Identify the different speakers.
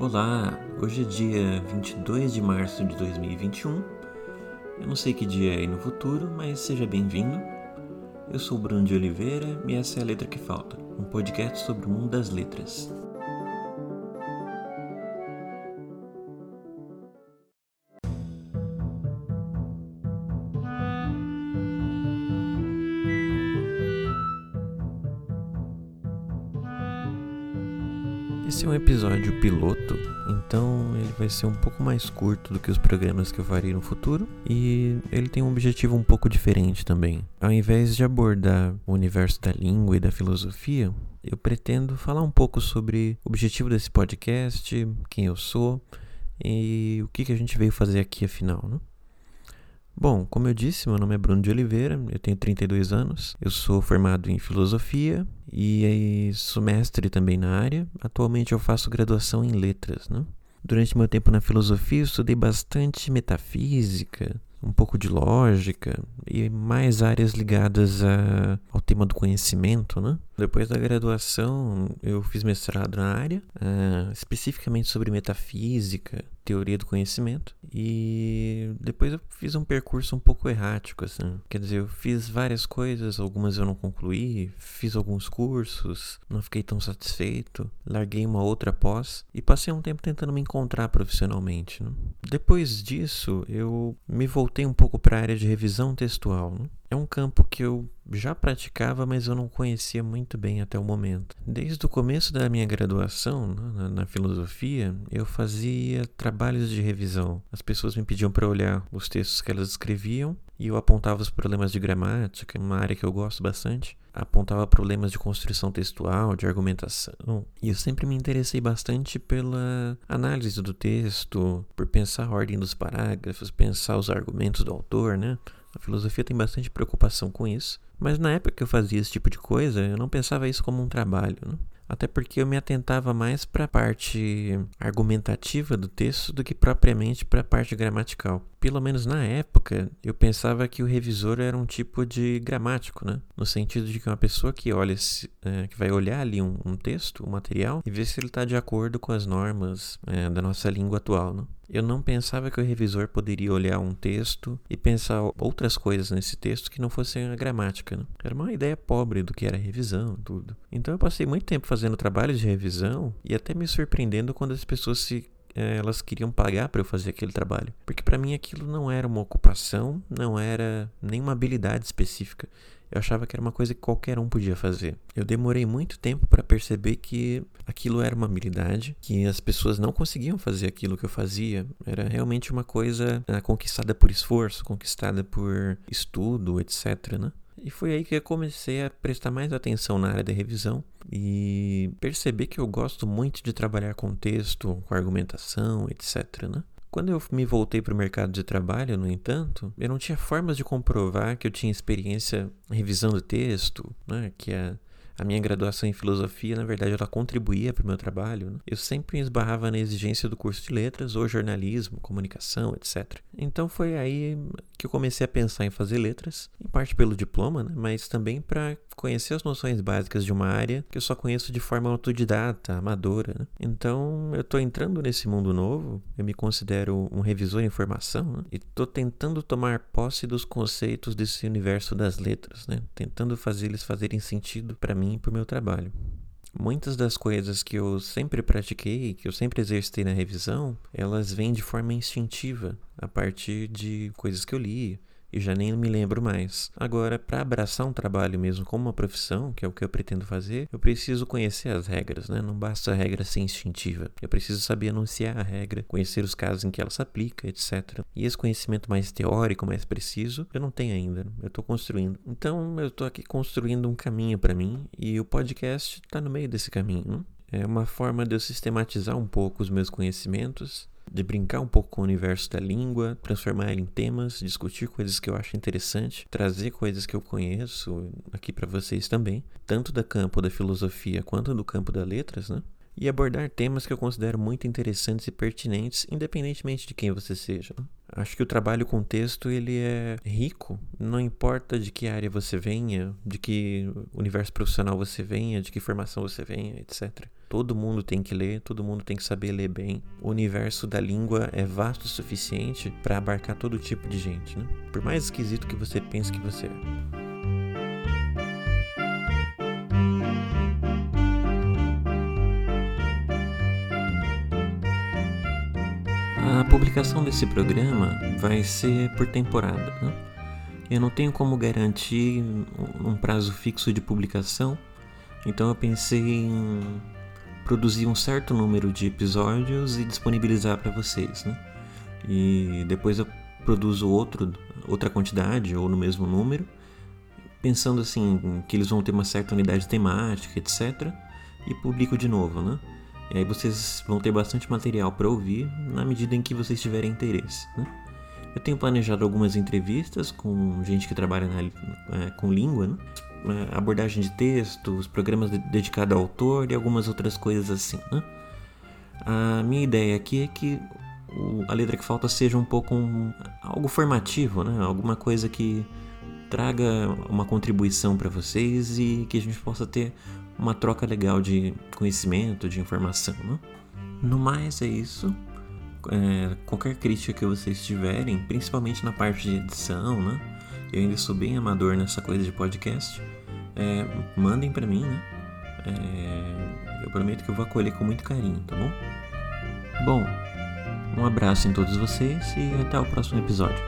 Speaker 1: Olá, hoje é dia 22 de março de 2021. Eu não sei que dia é aí no futuro, mas seja bem-vindo. Eu sou Bruno de Oliveira e essa é a Letra que Falta, um podcast sobre o mundo das letras. Esse é um episódio piloto, então ele vai ser um pouco mais curto do que os programas que eu farei no futuro e ele tem um objetivo um pouco diferente também. Ao invés de abordar o universo da língua e da filosofia, eu pretendo falar um pouco sobre o objetivo desse podcast, quem eu sou e o que, que a gente veio fazer aqui afinal, né? Bom, como eu disse, meu nome é Bruno de Oliveira, eu tenho 32 anos, eu sou formado em filosofia e sou mestre também na área. Atualmente eu faço graduação em letras, né? Durante meu tempo na filosofia, estudei bastante metafísica, um pouco de lógica e mais áreas ligadas a, ao tema do conhecimento, né? Depois da graduação, eu fiz mestrado na área, uh, especificamente sobre metafísica, teoria do conhecimento, e depois eu fiz um percurso um pouco errático, assim. Quer dizer, eu fiz várias coisas, algumas eu não concluí, fiz alguns cursos, não fiquei tão satisfeito, larguei uma outra pós e passei um tempo tentando me encontrar profissionalmente. Né? Depois disso, eu me voltei um pouco para a área de revisão textual. Né? É um campo que eu já praticava, mas eu não conhecia muito bem até o momento. Desde o começo da minha graduação né, na, na filosofia, eu fazia trabalhos de revisão. As pessoas me pediam para olhar os textos que elas escreviam e eu apontava os problemas de gramática, uma área que eu gosto bastante. Apontava problemas de construção textual, de argumentação. E eu sempre me interessei bastante pela análise do texto, por pensar a ordem dos parágrafos, pensar os argumentos do autor, né? A filosofia tem bastante preocupação com isso, mas na época que eu fazia esse tipo de coisa, eu não pensava isso como um trabalho. Né? Até porque eu me atentava mais para a parte argumentativa do texto do que propriamente para a parte gramatical. Pelo menos na época, eu pensava que o revisor era um tipo de gramático, né? No sentido de que uma pessoa que olha, é, que vai olhar ali um, um, texto, um material, e ver se ele está de acordo com as normas é, da nossa língua atual, né? Eu não pensava que o revisor poderia olhar um texto e pensar outras coisas nesse texto que não fossem a gramática. Né? Era uma ideia pobre do que era revisão, tudo. Então eu passei muito tempo fazendo trabalhos de revisão e até me surpreendendo quando as pessoas se elas queriam pagar para eu fazer aquele trabalho. Porque para mim aquilo não era uma ocupação, não era nenhuma habilidade específica. Eu achava que era uma coisa que qualquer um podia fazer. Eu demorei muito tempo para perceber que aquilo era uma habilidade, que as pessoas não conseguiam fazer aquilo que eu fazia. Era realmente uma coisa uh, conquistada por esforço, conquistada por estudo, etc. Né? E foi aí que eu comecei a prestar mais atenção na área da revisão e perceber que eu gosto muito de trabalhar com texto, com argumentação, etc. Né? Quando eu me voltei para o mercado de trabalho, no entanto, eu não tinha formas de comprovar que eu tinha experiência revisando texto, né, que a, a minha graduação em filosofia, na verdade, ela contribuía para o meu trabalho. Né? Eu sempre esbarrava na exigência do curso de letras, ou jornalismo, comunicação, etc. Então foi aí que eu comecei a pensar em fazer letras, em parte pelo diploma, né, mas também para conhecer as noções básicas de uma área que eu só conheço de forma autodidata, amadora. Né? Então eu estou entrando nesse mundo novo, eu me considero um revisor em formação né? e estou tentando tomar posse dos conceitos desse universo das letras, né? tentando fazer eles fazerem sentido para mim e para o meu trabalho. Muitas das coisas que eu sempre pratiquei, que eu sempre exercitei na revisão, elas vêm de forma instintiva, a partir de coisas que eu li, e já nem me lembro mais. Agora, para abraçar um trabalho mesmo como uma profissão, que é o que eu pretendo fazer, eu preciso conhecer as regras, né? Não basta a regra ser instintiva. Eu preciso saber anunciar a regra, conhecer os casos em que ela se aplica, etc. E esse conhecimento mais teórico, mais preciso, eu não tenho ainda. Eu estou construindo. Então, eu estou aqui construindo um caminho para mim e o podcast está no meio desse caminho. Né? É uma forma de eu sistematizar um pouco os meus conhecimentos de brincar um pouco com o universo da língua, transformar ele em temas, discutir coisas que eu acho interessante, trazer coisas que eu conheço aqui para vocês também, tanto do campo da filosofia quanto do campo das letras, né? E abordar temas que eu considero muito interessantes e pertinentes, independentemente de quem você seja. Acho que o trabalho com texto ele é rico, não importa de que área você venha, de que universo profissional você venha, de que formação você venha, etc. Todo mundo tem que ler, todo mundo tem que saber ler bem. O universo da língua é vasto o suficiente para abarcar todo tipo de gente, né? Por mais esquisito que você pense que você é. A publicação desse programa vai ser por temporada. Né? Eu não tenho como garantir um prazo fixo de publicação, então eu pensei em produzir um certo número de episódios e disponibilizar para vocês. Né? E depois eu produzo outro, outra quantidade ou no mesmo número, pensando assim que eles vão ter uma certa unidade temática, etc. E publico de novo, né? E aí vocês vão ter bastante material para ouvir na medida em que vocês tiverem interesse. Né? Eu tenho planejado algumas entrevistas com gente que trabalha na, é, com língua, né? É, abordagem de textos, programas de, dedicados ao autor e algumas outras coisas assim. Né? A minha ideia aqui é que o, a letra que falta seja um pouco um, algo formativo, né? alguma coisa que traga uma contribuição para vocês e que a gente possa ter uma troca legal de conhecimento, de informação. Né? No mais, é isso. É, qualquer crítica que vocês tiverem, principalmente na parte de edição, né? Eu ainda sou bem amador nessa coisa de podcast. É, mandem para mim, né? É, eu prometo que eu vou acolher com muito carinho, tá bom? Bom, um abraço em todos vocês e até o próximo episódio.